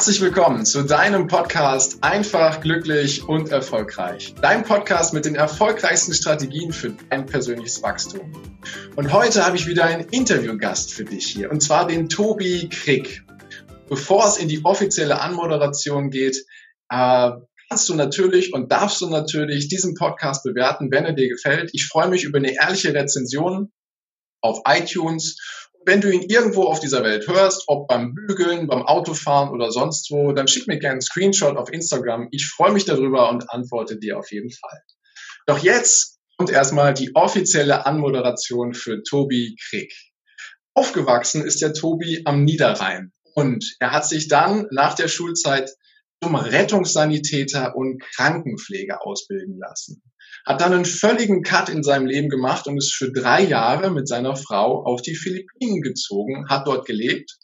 Herzlich willkommen zu deinem Podcast Einfach, glücklich und erfolgreich. Dein Podcast mit den erfolgreichsten Strategien für dein persönliches Wachstum. Und heute habe ich wieder einen Interviewgast für dich hier, und zwar den Tobi Krieg. Bevor es in die offizielle Anmoderation geht, äh, kannst du natürlich und darfst du natürlich diesen Podcast bewerten, wenn er dir gefällt. Ich freue mich über eine ehrliche Rezension auf iTunes wenn du ihn irgendwo auf dieser Welt hörst, ob beim Bügeln, beim Autofahren oder sonst wo, dann schick mir gerne einen Screenshot auf Instagram. Ich freue mich darüber und antworte dir auf jeden Fall. Doch jetzt kommt erstmal die offizielle Anmoderation für Tobi Krieg. Aufgewachsen ist der Tobi am Niederrhein und er hat sich dann nach der Schulzeit zum Rettungssanitäter und Krankenpfleger ausbilden lassen hat dann einen völligen Cut in seinem Leben gemacht und ist für drei Jahre mit seiner Frau auf die Philippinen gezogen, hat dort gelebt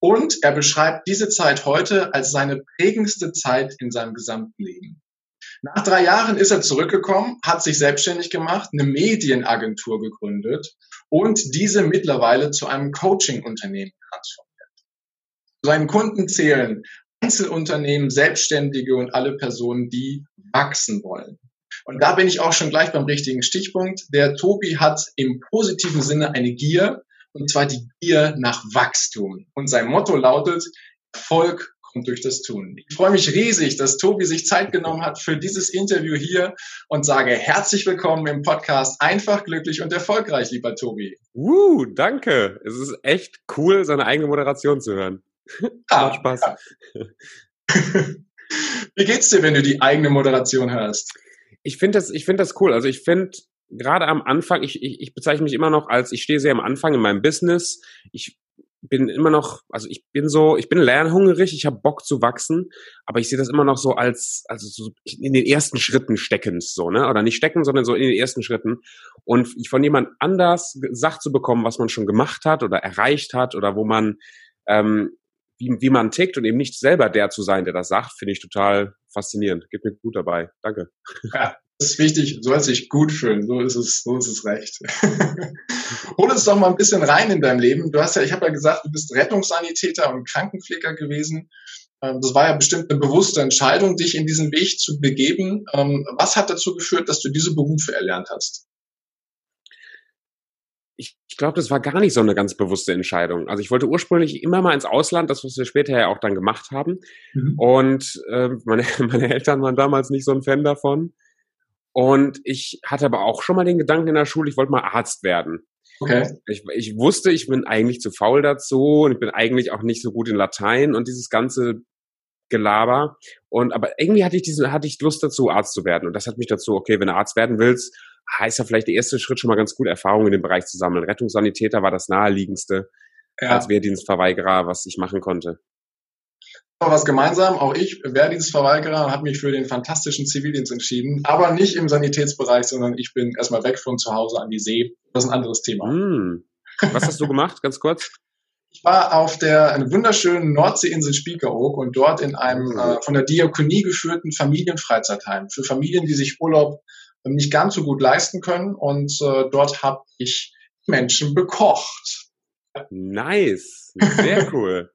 und er beschreibt diese Zeit heute als seine prägendste Zeit in seinem gesamten Leben. Nach drei Jahren ist er zurückgekommen, hat sich selbstständig gemacht, eine Medienagentur gegründet und diese mittlerweile zu einem Coaching-Unternehmen transformiert. Zu seinen Kunden zählen Einzelunternehmen, Selbstständige und alle Personen, die wachsen wollen. Und da bin ich auch schon gleich beim richtigen Stichpunkt. Der Tobi hat im positiven Sinne eine Gier, und zwar die Gier nach Wachstum. Und sein Motto lautet, Erfolg kommt durch das Tun. Ich freue mich riesig, dass Tobi sich Zeit genommen hat für dieses Interview hier und sage herzlich willkommen im Podcast Einfach, glücklich und erfolgreich, lieber Tobi. Uh, danke. Es ist echt cool, seine eigene Moderation zu hören. Ah, Macht Spaß. Ja. Wie geht's dir, wenn du die eigene Moderation hörst? Ich finde das, ich finde das cool. Also ich finde gerade am Anfang, ich, ich, ich bezeichne mich immer noch als, ich stehe sehr am Anfang in meinem Business. Ich bin immer noch, also ich bin so, ich bin lernhungrig, ich habe Bock zu wachsen, aber ich sehe das immer noch so als, also so in den ersten Schritten steckend, so, ne? Oder nicht stecken, sondern so in den ersten Schritten. Und von jemand anders gesagt zu bekommen, was man schon gemacht hat oder erreicht hat oder wo man, ähm, wie, wie man tickt und eben nicht selber der zu sein, der das sagt, finde ich total faszinierend. Geht mir gut dabei. Danke. Ja, das ist wichtig. Du sollst dich gut fühlen. So ist es, so ist es recht. Hol uns doch mal ein bisschen rein in dein Leben. Du hast ja, ich habe ja gesagt, du bist Rettungssanitäter und Krankenpfleger gewesen. Ähm, das war ja bestimmt eine bewusste Entscheidung, dich in diesen Weg zu begeben. Ähm, was hat dazu geführt, dass du diese Berufe erlernt hast? Ich, ich glaube, das war gar nicht so eine ganz bewusste Entscheidung. Also ich wollte ursprünglich immer mal ins Ausland, das, was wir später ja auch dann gemacht haben. Mhm. Und äh, meine, meine Eltern waren damals nicht so ein Fan davon. Und ich hatte aber auch schon mal den Gedanken in der Schule, ich wollte mal Arzt werden. Okay. Ich, ich wusste, ich bin eigentlich zu faul dazu und ich bin eigentlich auch nicht so gut in Latein und dieses ganze Gelaber. Und aber irgendwie hatte ich diese, hatte ich Lust dazu, Arzt zu werden. Und das hat mich dazu, okay, wenn du Arzt werden willst, heißt ja vielleicht der erste Schritt schon mal ganz gut, Erfahrungen in dem Bereich zu sammeln. Rettungssanitäter war das naheliegendste ja. als Wehrdienstverweigerer, was ich machen konnte. Was gemeinsam, auch ich, Wehrdienstverweigerer, habe mich für den fantastischen Zivildienst entschieden, aber nicht im Sanitätsbereich, sondern ich bin erstmal weg von zu Hause an die See. Das ist ein anderes Thema. Hm. Was hast du gemacht, ganz kurz? Ich war auf der wunderschönen Nordseeinsel Spiekeroog und dort in einem äh, von der Diakonie geführten Familienfreizeitheim für Familien, die sich Urlaub nicht ganz so gut leisten können. Und äh, dort habe ich Menschen bekocht. Nice, sehr cool.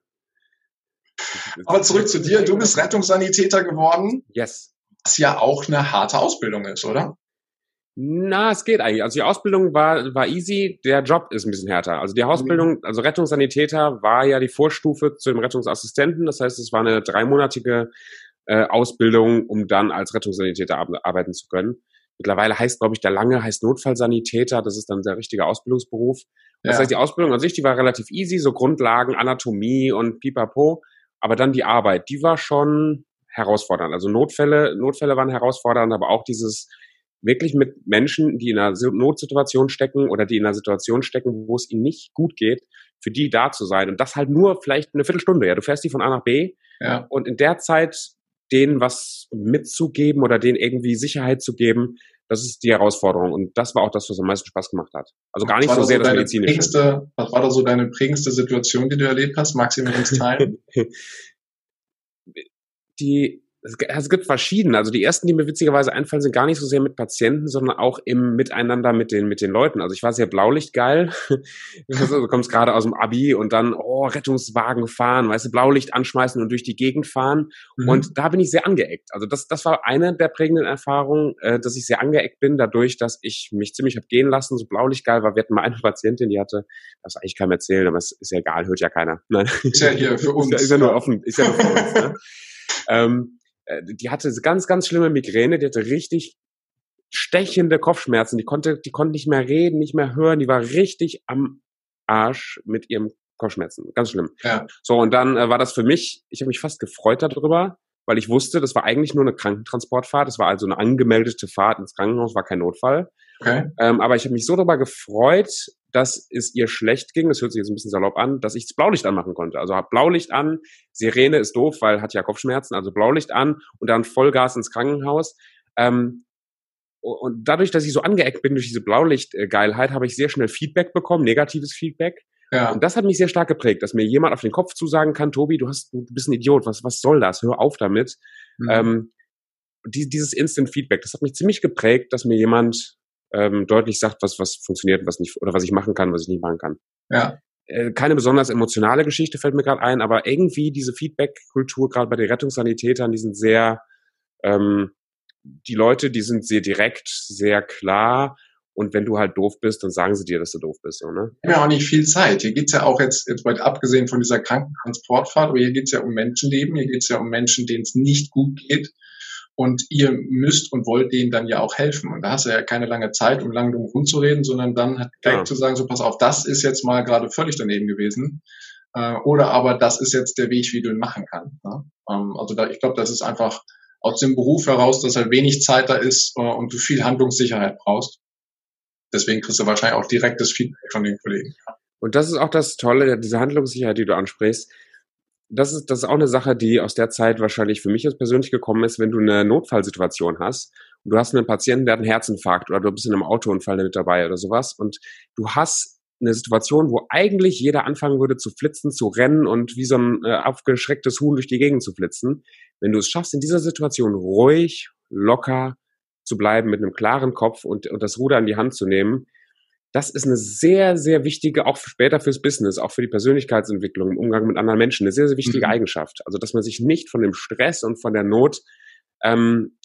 Aber zurück zu dir. Du bist Rettungssanitäter geworden. Yes. Was ja auch eine harte Ausbildung ist, oder? Na, es geht eigentlich. Also die Ausbildung war, war easy, der Job ist ein bisschen härter. Also die Ausbildung, mhm. also Rettungssanitäter war ja die Vorstufe zu dem Rettungsassistenten. Das heißt, es war eine dreimonatige äh, Ausbildung, um dann als Rettungssanitäter arbeiten zu können. Mittlerweile heißt, glaube ich, der lange heißt Notfallsanitäter. Das ist dann der richtige Ausbildungsberuf. Das ja. heißt, die Ausbildung an sich, die war relativ easy, so Grundlagen, Anatomie und Pipapo. Aber dann die Arbeit, die war schon herausfordernd. Also Notfälle, Notfälle waren herausfordernd, aber auch dieses wirklich mit Menschen, die in einer Notsituation stecken oder die in einer Situation stecken, wo es ihnen nicht gut geht, für die da zu sein. Und das halt nur vielleicht eine Viertelstunde. Ja, du fährst die von A nach B. Ja. Und in der Zeit denen was mitzugeben oder denen irgendwie Sicherheit zu geben, das ist die Herausforderung. Und das war auch das, was am meisten Spaß gemacht hat. Also gar nicht so sehr so das Medizinische. Was war da so deine prägendste Situation, die du erlebt hast? Magst du mir das teilen? die, es, gibt verschiedene. Also die ersten, die mir witzigerweise einfallen, sind gar nicht so sehr mit Patienten, sondern auch im Miteinander mit den, mit den Leuten. Also ich war sehr blaulichtgeil. du kommst gerade aus dem Abi und dann, oh, Rettungswagen fahren, weißt du, Blaulicht anschmeißen und durch die Gegend fahren. Mhm. Und da bin ich sehr angeeckt. Also das, das war eine der prägenden Erfahrungen, äh, dass ich sehr angeeckt bin, dadurch, dass ich mich ziemlich hab gehen lassen, so blaulichtgeil war. Wir hatten mal eine Patientin, die hatte, das eigentlich keinem erzählen, aber es ist ja egal, hört ja keiner. Nein. Ist ja hier für uns. ist, ja, ist ja nur offen, ist ja nur für uns. Ne? ähm, äh, die hatte ganz, ganz schlimme Migräne, die hatte richtig stechende Kopfschmerzen, die konnte, die konnte nicht mehr reden, nicht mehr hören, die war richtig am Arsch mit ihrem Kopfschmerzen, ganz schlimm. Ja. So und dann äh, war das für mich, ich habe mich fast gefreut darüber, weil ich wusste, das war eigentlich nur eine Krankentransportfahrt, das war also eine angemeldete Fahrt ins Krankenhaus, war kein Notfall. Okay. Ähm, aber ich habe mich so darüber gefreut, dass es ihr schlecht ging, das hört sich jetzt ein bisschen salopp an, dass ich das Blaulicht anmachen konnte. Also hab Blaulicht an, Sirene ist doof, weil hat ja Kopfschmerzen, also Blaulicht an und dann Vollgas ins Krankenhaus. Ähm, und dadurch, dass ich so angeeckt bin durch diese Blaulichtgeilheit, habe ich sehr schnell Feedback bekommen, negatives Feedback. Ja. Und das hat mich sehr stark geprägt, dass mir jemand auf den Kopf zusagen kann, Tobi, du hast, du bist ein Idiot, was, was soll das? Hör auf damit. Mhm. Ähm, die, dieses Instant Feedback, das hat mich ziemlich geprägt, dass mir jemand ähm, deutlich sagt, was, was funktioniert, was nicht, oder was ich machen kann, was ich nicht machen kann. Ja. Äh, keine besonders emotionale Geschichte fällt mir gerade ein, aber irgendwie diese Feedback-Kultur, gerade bei den Rettungssanitätern, die sind sehr, ähm, die Leute, die sind sehr direkt, sehr klar. Und wenn du halt doof bist, dann sagen sie dir, dass du doof bist. So, ne? Ja, auch nicht viel Zeit. Hier geht's ja auch jetzt, jetzt mal abgesehen von dieser Krankentransportfahrt, aber hier geht's ja um Menschenleben, hier geht's ja um Menschen, denen es nicht gut geht. Und ihr müsst und wollt denen dann ja auch helfen. Und da hast du ja keine lange Zeit, um lang drum rumzureden, sondern dann halt direkt ja. zu sagen, so pass auf, das ist jetzt mal gerade völlig daneben gewesen. Äh, oder aber das ist jetzt der Weg, wie du ihn machen kannst. Ne? Ähm, also da, ich glaube, das ist einfach aus dem Beruf heraus, dass halt wenig Zeit da ist äh, und du viel Handlungssicherheit brauchst. Deswegen kriegst du wahrscheinlich auch direktes Feedback von den Kollegen. Und das ist auch das Tolle, diese Handlungssicherheit, die du ansprichst das ist, das ist auch eine Sache, die aus der Zeit wahrscheinlich für mich jetzt persönlich gekommen ist, wenn du eine Notfallsituation hast und du hast einen Patienten, der hat einen Herzinfarkt oder du bist in einem Autounfall mit dabei oder sowas und du hast eine Situation, wo eigentlich jeder anfangen würde zu flitzen, zu rennen und wie so ein äh, aufgeschrecktes Huhn durch die Gegend zu flitzen. Wenn du es schaffst, in dieser Situation ruhig, locker zu bleiben, mit einem klaren Kopf und, und das Ruder in die Hand zu nehmen, das ist eine sehr, sehr wichtige, auch später fürs Business, auch für die Persönlichkeitsentwicklung im Umgang mit anderen Menschen, eine sehr, sehr wichtige mhm. Eigenschaft. Also, dass man sich nicht von dem Stress und von der Not ähm,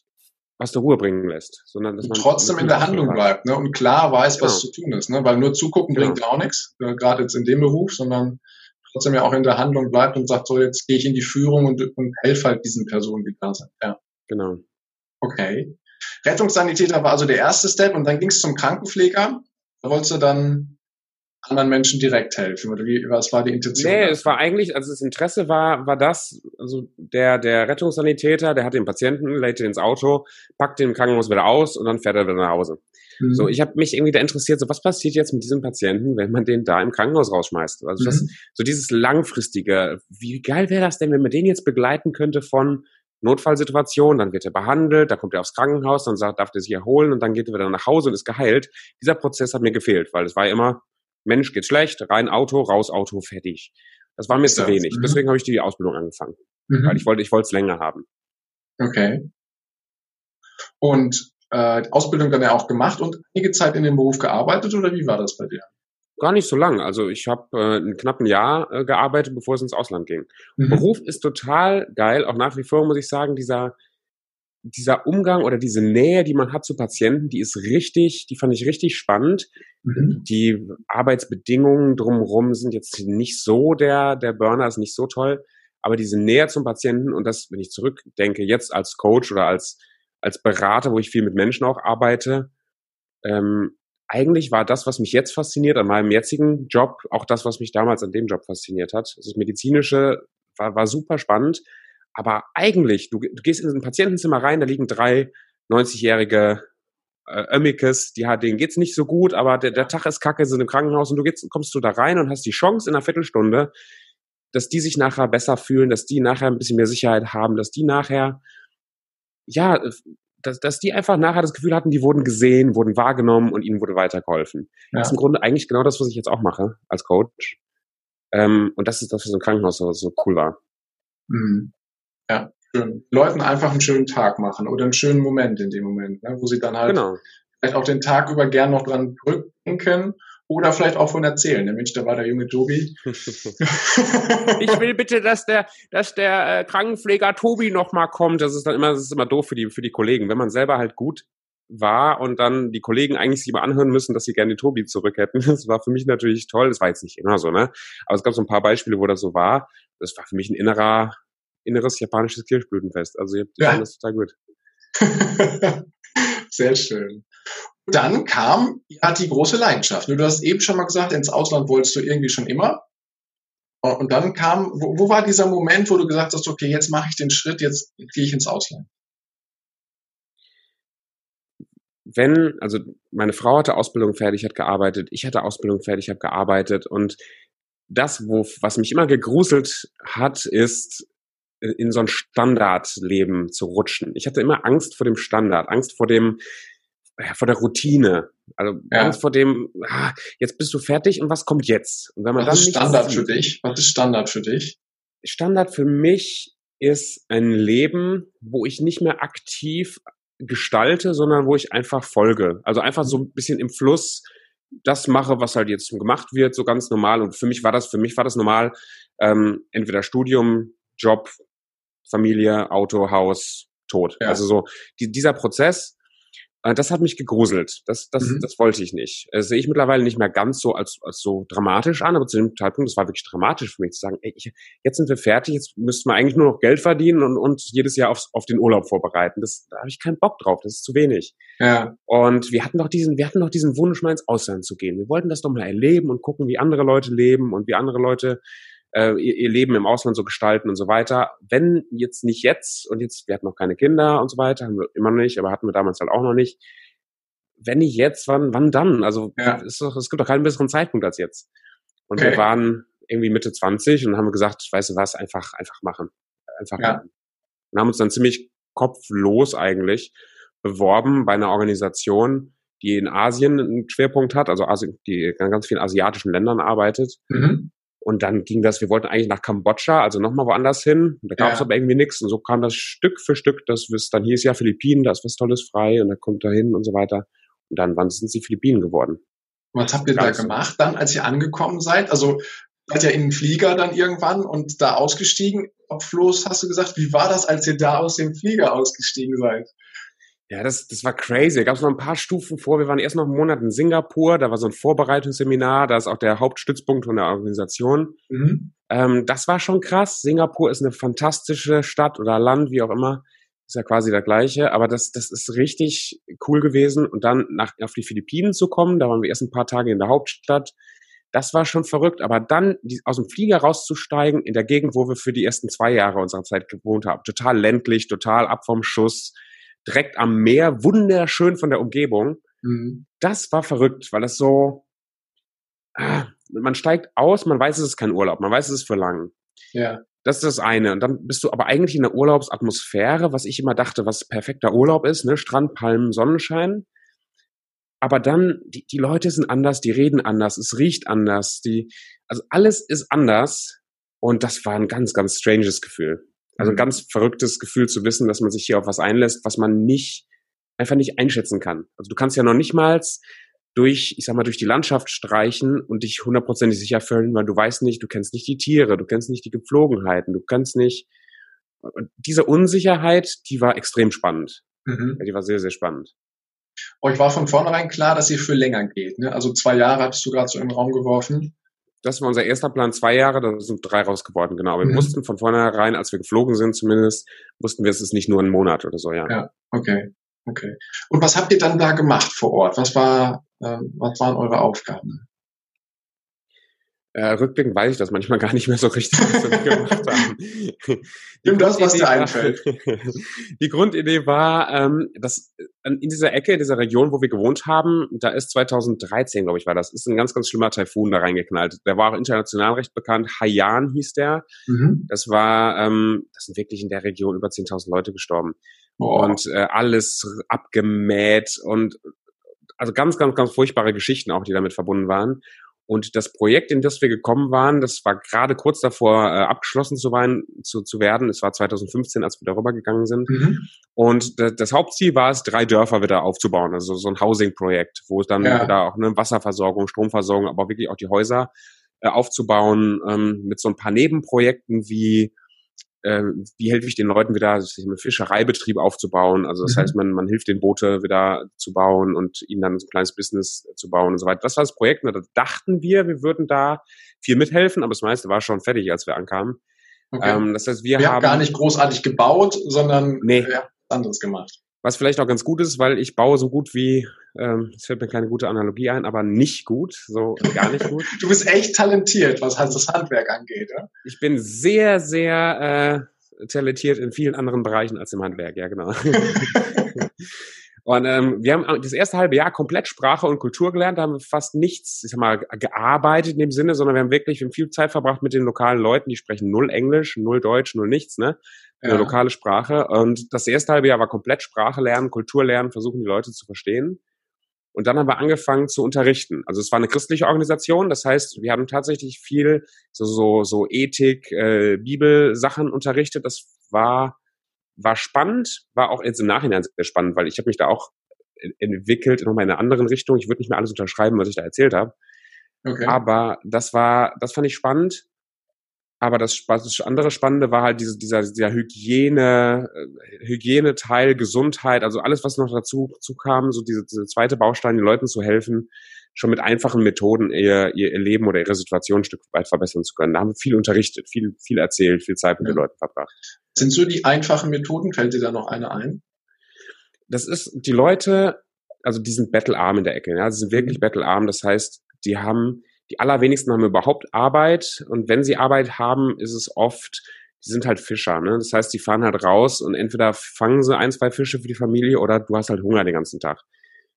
aus der Ruhe bringen lässt, sondern dass man trotzdem in der Handlung bleibt ne? und klar weiß, was genau. zu tun ist, ne? weil nur zugucken genau. bringt ja auch nichts, äh, gerade jetzt in dem Beruf, sondern trotzdem ja auch in der Handlung bleibt und sagt, so jetzt gehe ich in die Führung und, und helfe halt diesen Personen, die da sind. Ja. Genau. Okay. Rettungssanitäter war also der erste Step und dann ging es zum Krankenpfleger. Da wolltest du dann anderen Menschen direkt helfen? Oder wie, was war die Intention? Nee, es war eigentlich, also das Interesse war, war das, also der, der Rettungssanitäter, der hat den Patienten, lädt ihn ins Auto, packt den im Krankenhaus wieder aus und dann fährt er wieder nach Hause. Mhm. So, ich habe mich irgendwie da interessiert, so was passiert jetzt mit diesem Patienten, wenn man den da im Krankenhaus rausschmeißt? Also das, mhm. so dieses langfristige, wie geil wäre das denn, wenn man den jetzt begleiten könnte von Notfallsituation, dann wird er behandelt, dann kommt er aufs Krankenhaus, dann sagt, darf er sich erholen und dann geht er wieder nach Hause und ist geheilt. Dieser Prozess hat mir gefehlt, weil es war immer, Mensch geht schlecht, rein Auto, raus Auto, fertig. Das war mir zu wenig. Mhm. Deswegen habe ich die Ausbildung angefangen. Mhm. Weil ich wollte, ich wollte es länger haben. Okay. Und äh, Ausbildung dann ja auch gemacht und einige Zeit in dem Beruf gearbeitet oder wie war das bei dir? Gar nicht so lang. Also ich habe äh, ein knappen Jahr äh, gearbeitet, bevor es ins Ausland ging. Mhm. Beruf ist total geil, auch nach wie vor muss ich sagen, dieser dieser Umgang oder diese Nähe, die man hat zu Patienten, die ist richtig, die fand ich richtig spannend. Mhm. Die Arbeitsbedingungen drumherum sind jetzt nicht so der, der Burner ist nicht so toll, aber diese Nähe zum Patienten und das, wenn ich zurückdenke, jetzt als Coach oder als, als Berater, wo ich viel mit Menschen auch arbeite, ähm, eigentlich war das, was mich jetzt fasziniert an meinem jetzigen Job, auch das, was mich damals an dem Job fasziniert hat. Das Medizinische war, war super spannend. Aber eigentlich, du, du gehst in ein Patientenzimmer rein, da liegen drei 90-jährige äh, Ömmikes, die hat, denen geht's nicht so gut, aber der, der Tag ist kacke, sind im Krankenhaus und du gehst, kommst du da rein und hast die Chance in einer Viertelstunde, dass die sich nachher besser fühlen, dass die nachher ein bisschen mehr Sicherheit haben, dass die nachher, ja, dass, dass die einfach nachher das Gefühl hatten, die wurden gesehen, wurden wahrgenommen und ihnen wurde weitergeholfen. Ja. Das ist im Grunde eigentlich genau das, was ich jetzt auch mache als Coach. Ähm, und das ist das, was im Krankenhaus so, so cool war. Mhm. Ja. Schön. Leuten einfach einen schönen Tag machen oder einen schönen Moment in dem Moment, ne, wo sie dann halt genau. vielleicht auch den Tag über gern noch dran drücken oder vielleicht auch von erzählen. Der Mensch, da war der junge Tobi. ich will bitte, dass der, dass der äh, Krankenpfleger Tobi noch mal kommt. Das ist dann immer, das ist immer doof für die, für die Kollegen. Wenn man selber halt gut war und dann die Kollegen eigentlich sich immer anhören müssen, dass sie gerne den Tobi zurück hätten. Das war für mich natürlich toll. Das war jetzt nicht immer so, ne? Aber es gab so ein paar Beispiele, wo das so war. Das war für mich ein innerer, inneres japanisches Kirschblütenfest. Also ihr ja. das total gut. Sehr schön. Dann kam ja die große Leidenschaft. Du hast eben schon mal gesagt, ins Ausland wolltest du irgendwie schon immer. Und dann kam, wo, wo war dieser Moment, wo du gesagt hast, okay, jetzt mache ich den Schritt, jetzt gehe ich ins Ausland? wenn, also meine Frau hatte Ausbildung fertig, hat gearbeitet, ich hatte Ausbildung fertig, habe gearbeitet und das, wo, was mich immer gegruselt hat, ist äh, in so ein Standardleben zu rutschen. Ich hatte immer Angst vor dem Standard, Angst vor dem, vor der Routine, also ja. Angst vor dem, ah, jetzt bist du fertig und was kommt jetzt? Und wenn man was dann ist Standard sieht, für dich? Was ist Standard für dich? Standard für mich ist ein Leben, wo ich nicht mehr aktiv gestalte, sondern wo ich einfach folge. Also einfach so ein bisschen im Fluss das mache, was halt jetzt gemacht wird, so ganz normal. Und für mich war das, für mich war das normal, ähm, entweder Studium, Job, Familie, Auto, Haus, Tod. Ja. Also so die, dieser Prozess, das hat mich gegruselt. Das, das, mhm. das wollte ich nicht. Das sehe ich mittlerweile nicht mehr ganz so als, als so dramatisch an, aber zu dem Zeitpunkt, das war wirklich dramatisch für mich zu sagen, ey, ich, jetzt sind wir fertig, jetzt müssten wir eigentlich nur noch Geld verdienen und, und jedes Jahr auf, auf den Urlaub vorbereiten. Das, da habe ich keinen Bock drauf, das ist zu wenig. Ja. Und wir hatten doch diesen, wir hatten doch diesen Wunsch, mal ins Ausland zu gehen. Wir wollten das doch mal erleben und gucken, wie andere Leute leben und wie andere Leute äh, ihr, ihr Leben im Ausland so gestalten und so weiter. Wenn jetzt nicht jetzt und jetzt, wir hatten noch keine Kinder und so weiter, haben wir immer noch nicht, aber hatten wir damals halt auch noch nicht. Wenn nicht jetzt, wann, wann dann? Also ja. es, es gibt doch keinen besseren Zeitpunkt als jetzt. Und okay. wir waren irgendwie Mitte 20 und haben gesagt, weißt du was, einfach, einfach machen. Einfach ja. machen. Und haben uns dann ziemlich kopflos eigentlich beworben bei einer Organisation, die in Asien einen Schwerpunkt hat, also Asien, die in ganz vielen asiatischen Ländern arbeitet. Mhm. Und dann ging das, wir wollten eigentlich nach Kambodscha, also nochmal woanders hin. Da gab es ja. aber irgendwie nichts. Und so kam das Stück für Stück, dass es dann hieß ja Philippinen, da ist was Tolles frei und da kommt da hin und so weiter. Und dann waren es die Philippinen geworden. Was habt ihr da gemacht dann, als ihr angekommen seid? Also seid ihr in den Flieger dann irgendwann und da ausgestiegen? Kopflos hast du gesagt, wie war das, als ihr da aus dem Flieger ausgestiegen seid? Ja, das, das war crazy. Da gab es noch ein paar Stufen vor. Wir waren erst noch einen Monat in Singapur. Da war so ein Vorbereitungsseminar. Da ist auch der Hauptstützpunkt von der Organisation. Mhm. Ähm, das war schon krass. Singapur ist eine fantastische Stadt oder Land, wie auch immer. Ist ja quasi der gleiche. Aber das, das ist richtig cool gewesen. Und dann nach, auf die Philippinen zu kommen, da waren wir erst ein paar Tage in der Hauptstadt. Das war schon verrückt. Aber dann die, aus dem Flieger rauszusteigen in der Gegend, wo wir für die ersten zwei Jahre unserer Zeit gewohnt haben. Total ländlich, total ab vom Schuss direkt am Meer, wunderschön von der Umgebung. Mhm. Das war verrückt, weil das so, ah, man steigt aus, man weiß, es ist kein Urlaub, man weiß, es ist für lang. Ja. Das ist das eine. Und dann bist du aber eigentlich in der Urlaubsatmosphäre, was ich immer dachte, was perfekter Urlaub ist, ne? Strand, Palmen, Sonnenschein. Aber dann, die, die Leute sind anders, die reden anders, es riecht anders, die, also alles ist anders. Und das war ein ganz, ganz stranges Gefühl. Also ein ganz verrücktes Gefühl zu wissen, dass man sich hier auf was einlässt, was man nicht, einfach nicht einschätzen kann. Also du kannst ja noch nicht mal durch, ich sag mal, durch die Landschaft streichen und dich hundertprozentig sicher fühlen, weil du weißt nicht, du kennst nicht die Tiere, du kennst nicht die Gepflogenheiten, du kennst nicht, diese Unsicherheit, die war extrem spannend. Mhm. Die war sehr, sehr spannend. Euch war von vornherein klar, dass ihr für länger geht. Ne? Also zwei Jahre hattest du gerade so im Raum geworfen das war unser erster Plan, zwei Jahre, da sind drei raus geworden, genau. Wir mhm. wussten von vornherein, als wir geflogen sind zumindest, wussten wir, es ist nicht nur ein Monat oder so, ja. Ja, okay, okay. Und was habt ihr dann da gemacht vor Ort? Was war, äh, was waren eure Aufgaben? Äh, rückblickend weiß ich das manchmal gar nicht mehr so richtig, was wir gemacht haben. Nimm das, was dir einfällt. die Grundidee war, ähm, dass in dieser Ecke, in dieser Region, wo wir gewohnt haben, da ist 2013, glaube ich, war das, ist ein ganz, ganz schlimmer Taifun da reingeknallt. Der war auch international recht bekannt. Haiyan hieß der. Mhm. Das war, ähm, das sind wirklich in der Region über 10.000 Leute gestorben. Oh. Und äh, alles abgemäht und also ganz, ganz, ganz furchtbare Geschichten auch, die damit verbunden waren. Und das Projekt, in das wir gekommen waren, das war gerade kurz davor äh, abgeschlossen zu, wein, zu, zu werden. Es war 2015, als wir darüber gegangen sind. Mhm. Und das, das, Hauptziel war es, drei Dörfer wieder aufzubauen. Also so ein Housing-Projekt, wo es dann ja. wieder auch eine Wasserversorgung, Stromversorgung, aber wirklich auch die Häuser äh, aufzubauen ähm, mit so ein paar Nebenprojekten wie äh, wie helfe ich den Leuten wieder, einen Fischereibetrieb aufzubauen. Also das mhm. heißt, man, man hilft den Boote wieder zu bauen und ihnen dann so ein kleines Business zu bauen und so weiter. Das war das Projekt. Und da dachten wir, wir würden da viel mithelfen, aber das meiste war schon fertig, als wir ankamen. Okay. Ähm, das heißt, wir, wir haben gar nicht großartig gebaut, sondern nee. anderes gemacht. Was vielleicht auch ganz gut ist, weil ich baue so gut wie, ähm, es fällt mir keine gute Analogie ein, aber nicht gut, so gar nicht gut. du bist echt talentiert, was halt das Handwerk angeht. Ja? Ich bin sehr, sehr äh, talentiert in vielen anderen Bereichen als im Handwerk, ja genau. Und ähm, wir haben das erste halbe Jahr komplett Sprache und Kultur gelernt, da haben wir fast nichts, ich sag mal, gearbeitet in dem Sinne, sondern wir haben wirklich, wir haben viel Zeit verbracht mit den lokalen Leuten, die sprechen null Englisch, null Deutsch, null nichts, ne? Eine ja. lokale Sprache. Und das erste halbe Jahr war komplett Sprache lernen, Kultur lernen, versuchen die Leute zu verstehen. Und dann haben wir angefangen zu unterrichten. Also es war eine christliche Organisation, das heißt, wir haben tatsächlich viel so so, so Ethik, äh, Bibelsachen unterrichtet. Das war war spannend, war auch jetzt im Nachhinein sehr spannend, weil ich habe mich da auch entwickelt, nochmal in einer anderen Richtung. Ich würde nicht mehr alles unterschreiben, was ich da erzählt habe. Okay. Aber das war, das fand ich spannend. Aber das, das andere Spannende war halt diese, dieser, dieser Hygiene, äh, Hygieneteil, Gesundheit, also alles, was noch dazu, dazu kam, so diese, diese zweite Baustein, den Leuten zu helfen, schon mit einfachen Methoden ihr, ihr Leben oder ihre Situation ein Stück weit verbessern zu können. Da haben wir viel unterrichtet, viel, viel erzählt, viel Zeit mit ja. den Leuten verbracht. Sind so die einfachen Methoden? Fällt dir da noch eine ein? Das ist, die Leute, also die sind battlearm in der Ecke, ja, sie sind wirklich mhm. battlearm. Das heißt, die haben, die allerwenigsten haben überhaupt Arbeit und wenn sie Arbeit haben, ist es oft, die sind halt Fischer, ne? Das heißt, die fahren halt raus und entweder fangen sie ein, zwei Fische für die Familie oder du hast halt Hunger den ganzen Tag.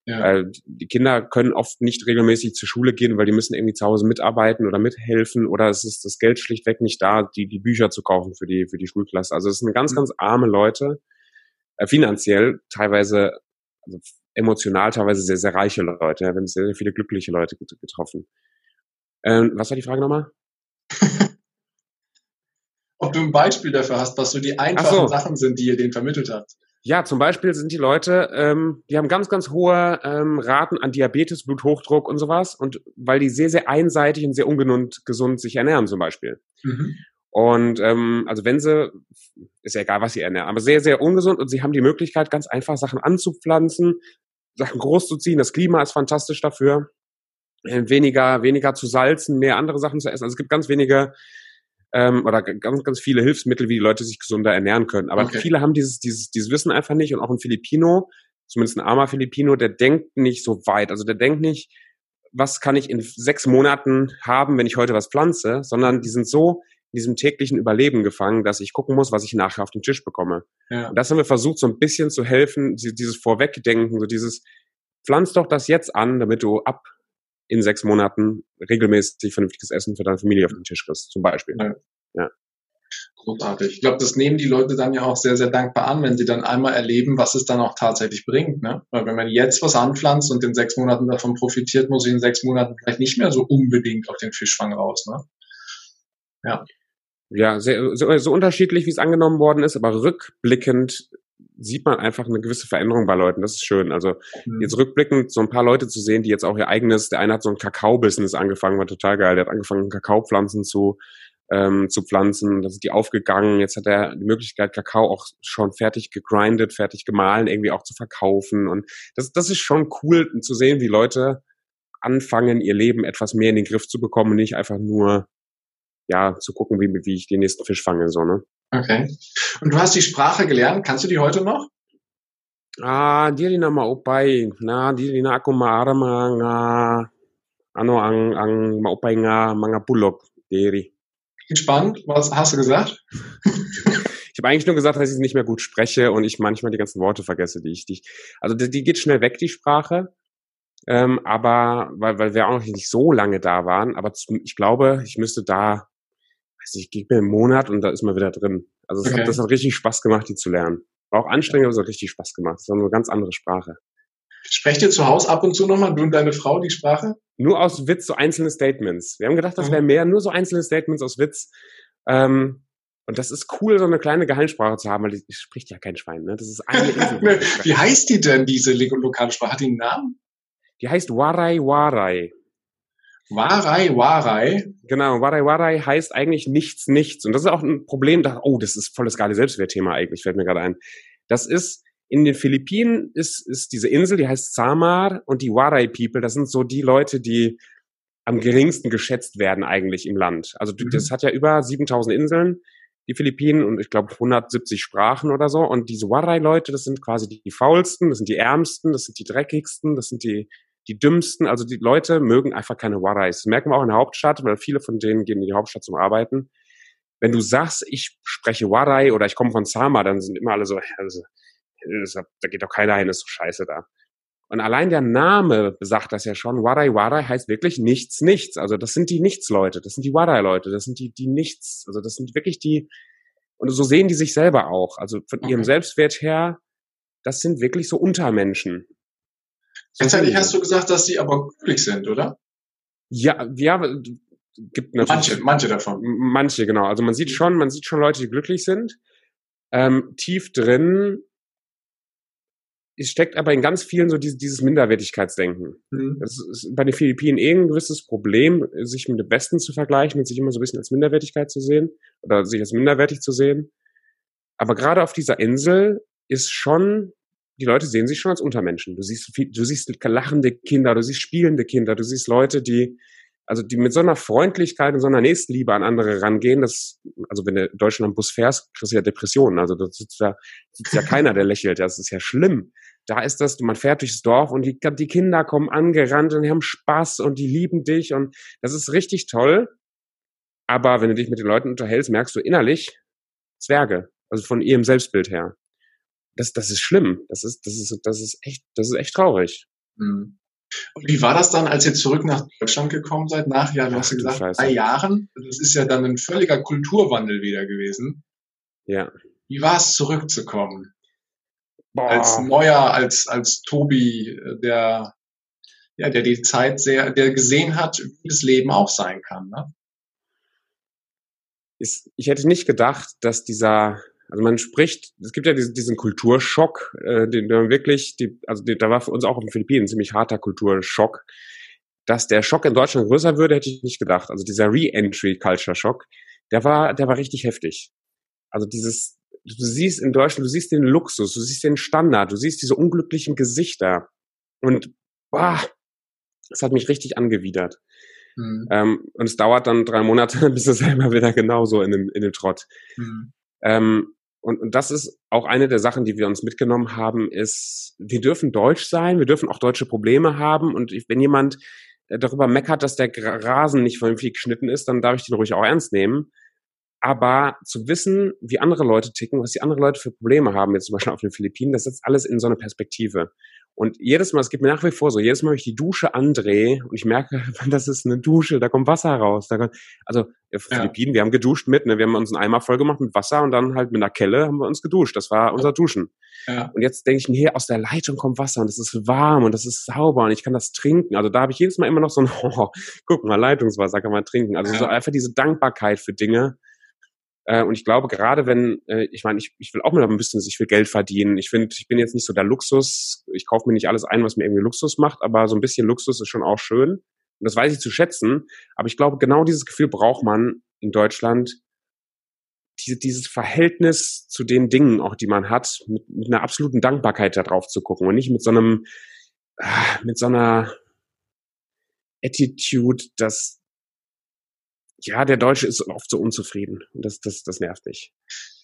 Ja. Äh, die Kinder können oft nicht regelmäßig zur Schule gehen, weil die müssen irgendwie zu Hause mitarbeiten oder mithelfen oder es ist das Geld schlichtweg nicht da, die, die Bücher zu kaufen für die, für die Schulklasse. Also es sind ganz, mhm. ganz arme Leute, äh, finanziell teilweise, also emotional teilweise sehr, sehr reiche Leute. Ja, wir haben sehr, sehr viele glückliche Leute getroffen. Ähm, was war die Frage nochmal? Ob du ein Beispiel dafür hast, was so die einfachen so. Sachen sind, die ihr denen vermittelt habt. Ja, zum Beispiel sind die Leute, ähm, die haben ganz, ganz hohe ähm, Raten an Diabetes, Bluthochdruck und sowas. Und weil die sehr, sehr einseitig und sehr ungesund gesund sich ernähren, zum Beispiel. Mhm. Und ähm, also wenn sie, ist ja egal, was sie ernähren, aber sehr, sehr ungesund und sie haben die Möglichkeit, ganz einfach Sachen anzupflanzen, Sachen groß zu ziehen. Das Klima ist fantastisch dafür. Äh, weniger, weniger zu salzen, mehr andere Sachen zu essen. Also es gibt ganz wenige ähm, oder ganz, ganz viele Hilfsmittel, wie die Leute sich gesunder ernähren können. Aber okay. viele haben dieses, dieses, dieses Wissen einfach nicht und auch ein Filipino, zumindest ein armer Filipino, der denkt nicht so weit. Also der denkt nicht, was kann ich in sechs Monaten haben, wenn ich heute was pflanze, sondern die sind so in diesem täglichen Überleben gefangen, dass ich gucken muss, was ich nachher auf den Tisch bekomme. Ja. Und das haben wir versucht, so ein bisschen zu helfen, dieses Vorwegdenken, so dieses, pflanz doch das jetzt an, damit du ab in sechs Monaten regelmäßig vernünftiges Essen für deine Familie auf den Tisch kriegst, zum Beispiel. Ja. ja. Großartig. Ich glaube, das nehmen die Leute dann ja auch sehr, sehr dankbar an, wenn sie dann einmal erleben, was es dann auch tatsächlich bringt. Ne? Weil wenn man jetzt was anpflanzt und in sechs Monaten davon profitiert, muss ich in sechs Monaten vielleicht nicht mehr so unbedingt auf den Fischfang raus. Ne? Ja. Ja, sehr, so, so unterschiedlich, wie es angenommen worden ist, aber rückblickend sieht man einfach eine gewisse Veränderung bei Leuten. Das ist schön. Also mhm. jetzt rückblickend so ein paar Leute zu sehen, die jetzt auch ihr eigenes, der eine hat so ein Kakao-Business angefangen, war total geil. Der hat angefangen, Kakaopflanzen zu, ähm, zu pflanzen. Da sind die aufgegangen. Jetzt hat er die Möglichkeit, Kakao auch schon fertig gegrindet, fertig gemahlen, irgendwie auch zu verkaufen. Und das, das ist schon cool zu sehen, wie Leute anfangen, ihr Leben etwas mehr in den Griff zu bekommen und nicht einfach nur ja, zu gucken, wie, wie ich den nächsten Fisch fange, so, ne? Okay. Und du hast die Sprache gelernt. Kannst du die heute noch? Ah, di rin na maupay. Na, di rin na ako maara mga ano ang ang maupay nga mga bulog, diri. Spannend. Was hast du gesagt? ich habe eigentlich nur gesagt, dass ich nicht mehr gut spreche und ich manchmal die ganzen Worte vergesse, die ich, die ich also die, die geht schnell weg, die Sprache. Ähm, aber weil, weil wir auch noch nicht so lange da waren, aber zum, ich glaube, ich müsste da weiß nicht, gib mir einen Monat und da ist man wieder drin. Also okay. hat, das hat richtig Spaß gemacht, die zu lernen. War auch anstrengend, aber es hat richtig Spaß gemacht. Es war eine ganz andere Sprache. Sprecht ihr zu Hause ab und zu nochmal, du und deine Frau, die Sprache? Nur aus Witz so einzelne Statements. Wir haben gedacht, das wäre mehr, nur so einzelne Statements aus Witz. Ähm, und das ist cool, so eine kleine Geheimsprache zu haben, weil die, die spricht ja kein Schwein. Ne? Das ist eine Insel. Wie heißt die denn, diese lokale Sprache? Hat die einen Namen? Die heißt Warai Warai. Warai Warai? Genau, Warai Warai heißt eigentlich nichts, nichts. Und das ist auch ein Problem, da, oh, das ist voll das geile Selbstwertthema eigentlich, fällt mir gerade ein. Das ist, in den Philippinen ist, ist diese Insel, die heißt Samar und die Waray People, das sind so die Leute, die am geringsten geschätzt werden eigentlich im Land. Also mhm. das hat ja über 7000 Inseln, die Philippinen, und ich glaube 170 Sprachen oder so. Und diese Waray-Leute, das sind quasi die faulsten, das sind die ärmsten, das sind die dreckigsten, das sind die, die dümmsten. Also die Leute mögen einfach keine Warays. Das merken wir auch in der Hauptstadt, weil viele von denen gehen in die Hauptstadt zum Arbeiten. Wenn du sagst, ich spreche Waray oder ich komme von Sama, dann sind immer alle so, also, da geht doch keiner hin, ist so scheiße da. Und allein der Name sagt das ja schon. Warai Warai heißt wirklich nichts, nichts. Also das sind die Nichtsleute, das sind die Warai-Leute, das sind die, die Nichts. Also das sind wirklich die, und so sehen die sich selber auch. Also von okay. ihrem Selbstwert her, das sind wirklich so Untermenschen. Gleichzeitig hast du gesagt, dass sie aber glücklich sind, oder? Ja, ja, gibt natürlich. Manche, manche davon. Manche, genau. Also man sieht schon, man sieht schon Leute, die glücklich sind. Ähm, tief drin es steckt aber in ganz vielen so dieses, dieses Minderwertigkeitsdenken. Mhm. Das ist bei den Philippinen eh ein gewisses Problem, sich mit dem Westen zu vergleichen und sich immer so ein bisschen als Minderwertigkeit zu sehen oder sich als minderwertig zu sehen. Aber gerade auf dieser Insel ist schon, die Leute sehen sich schon als Untermenschen. Du siehst, du siehst lachende Kinder, du siehst spielende Kinder, du siehst Leute, die, also die mit so einer Freundlichkeit und so einer Nächstenliebe an andere rangehen, das, also wenn du Deutschland am Bus fährst, kriegst du ja Depressionen. Also da sitzt ja, sitzt ja keiner, der lächelt. Das ist ja schlimm da ist das, man fährt durchs Dorf und die, die Kinder kommen angerannt und die haben Spaß und die lieben dich und das ist richtig toll. Aber wenn du dich mit den Leuten unterhältst, merkst du innerlich Zwerge, also von ihrem Selbstbild her. Das, das ist schlimm. Das ist, das ist, das ist echt, das ist echt traurig. Mhm. Und wie war das dann, als ihr zurück nach Deutschland gekommen seid, nach, ja, du hast gesagt, Scheiße. drei Jahren? Das ist ja dann ein völliger Kulturwandel wieder gewesen. Ja. Wie war es, zurückzukommen? Boah. als Neuer, als, als Tobi, äh, der, ja, der die Zeit sehr, der gesehen hat, wie das Leben auch sein kann. Ne? Ich hätte nicht gedacht, dass dieser, also man spricht, es gibt ja diesen, diesen Kulturschock, äh, den man wirklich, die, also die, da war für uns auch auf den Philippinen ein ziemlich harter Kulturschock. Dass der Schock in Deutschland größer würde, hätte ich nicht gedacht. Also dieser Re-Entry-Culture-Schock, der war, der war richtig heftig. Also dieses, du siehst in Deutschland, du siehst den Luxus, du siehst den Standard, du siehst diese unglücklichen Gesichter. Und boah, das hat mich richtig angewidert. Mhm. Ähm, und es dauert dann drei Monate, bis es selber wieder genauso in dem, in dem Trott. Mhm. Ähm, und, und das ist auch eine der Sachen, die wir uns mitgenommen haben, ist, wir dürfen deutsch sein, wir dürfen auch deutsche Probleme haben. Und wenn jemand äh, darüber meckert, dass der Rasen nicht vernünftig geschnitten ist, dann darf ich den ruhig auch ernst nehmen. Aber zu wissen, wie andere Leute ticken, was die anderen Leute für Probleme haben, jetzt zum Beispiel auf den Philippinen, das setzt alles in so eine Perspektive. Und jedes Mal, es geht mir nach wie vor so, jedes Mal, wenn ich die Dusche andrehe und ich merke, das ist eine Dusche, da kommt Wasser raus. Da kommt, also ja. Philippinen, wir haben geduscht mit, ne? wir haben uns einen Eimer voll gemacht mit Wasser und dann halt mit einer Kelle haben wir uns geduscht. Das war unser Duschen. Ja. Und jetzt denke ich mir, hier aus der Leitung kommt Wasser und es ist warm und es ist sauber und ich kann das trinken. Also da habe ich jedes Mal immer noch so ein, oh, guck mal, Leitungswasser kann man trinken. Also ja. so einfach diese Dankbarkeit für Dinge, äh, und ich glaube, gerade wenn, äh, ich meine, ich, ich will auch mal ein bisschen, ich will Geld verdienen. Ich finde, ich bin jetzt nicht so der Luxus. Ich kaufe mir nicht alles ein, was mir irgendwie Luxus macht, aber so ein bisschen Luxus ist schon auch schön. Und das weiß ich zu schätzen. Aber ich glaube, genau dieses Gefühl braucht man in Deutschland. Diese, dieses Verhältnis zu den Dingen, auch die man hat, mit, mit einer absoluten Dankbarkeit da drauf zu gucken und nicht mit so einem, ah, mit so einer Attitude, dass ja, der Deutsche ist oft so unzufrieden. Das, das, das nervt mich.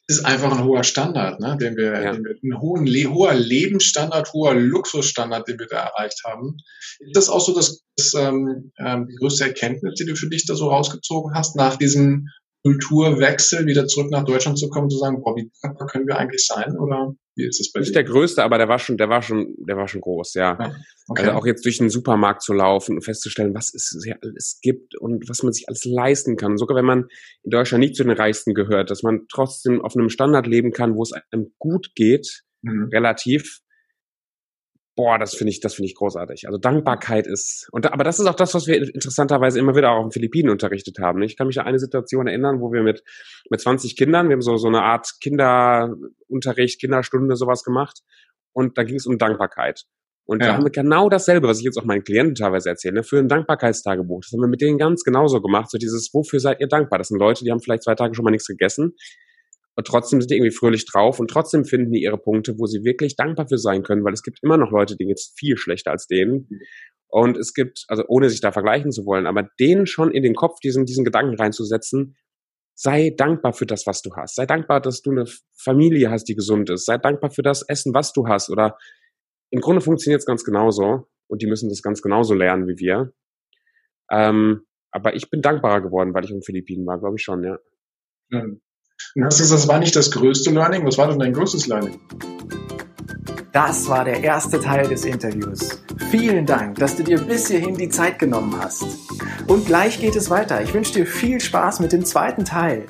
Ist einfach ein hoher Standard, ne? den wir, ja. den wir ein hohen, hoher Lebensstandard, hoher Luxusstandard, den wir da erreicht haben. Ist das auch so das, das ähm, ähm die größte Erkenntnis, die du für dich da so rausgezogen hast, nach diesem Kulturwechsel wieder zurück nach Deutschland zu kommen, zu sagen, boah, wie dankbar können wir eigentlich sein? Oder wie ist es bei Nicht dir? der größte, aber der war schon, der war schon, der war schon groß, ja. okay. Also auch jetzt durch den Supermarkt zu laufen und festzustellen, was es hier alles gibt und was man sich alles leisten kann. sogar wenn man in Deutschland nicht zu den Reichsten gehört, dass man trotzdem auf einem Standard leben kann, wo es einem gut geht, mhm. relativ. Boah, das finde ich, das finde ich großartig. Also Dankbarkeit ist, und aber das ist auch das, was wir interessanterweise immer wieder auch den Philippinen unterrichtet haben. Ich kann mich an eine Situation erinnern, wo wir mit, mit 20 Kindern, wir haben so, so eine Art Kinderunterricht, Kinderstunde, sowas gemacht. Und da ging es um Dankbarkeit. Und ja. da haben wir genau dasselbe, was ich jetzt auch meinen Klienten teilweise erzähle, ne, für ein Dankbarkeitstagebuch. Das haben wir mit denen ganz genauso gemacht. So dieses, wofür seid ihr dankbar? Das sind Leute, die haben vielleicht zwei Tage schon mal nichts gegessen. Und trotzdem sind die irgendwie fröhlich drauf und trotzdem finden die ihre Punkte, wo sie wirklich dankbar für sein können, weil es gibt immer noch Leute, die jetzt viel schlechter als denen. Und es gibt, also ohne sich da vergleichen zu wollen, aber denen schon in den Kopf diesen, diesen Gedanken reinzusetzen, sei dankbar für das, was du hast. Sei dankbar, dass du eine Familie hast, die gesund ist. Sei dankbar für das Essen, was du hast. Oder im Grunde funktioniert es ganz genauso und die müssen das ganz genauso lernen wie wir. Ähm, aber ich bin dankbarer geworden, weil ich in den Philippinen war, glaube ich schon, ja. Und hast gesagt, das war nicht das größte Learning? Was war denn dein größtes Learning? Das war der erste Teil des Interviews. Vielen Dank, dass du dir bis hierhin die Zeit genommen hast. Und gleich geht es weiter. Ich wünsche dir viel Spaß mit dem zweiten Teil.